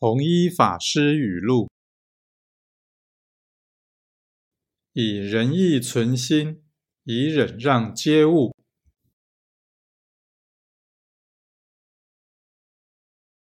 弘一法师语录。以仁义存心以忍让接物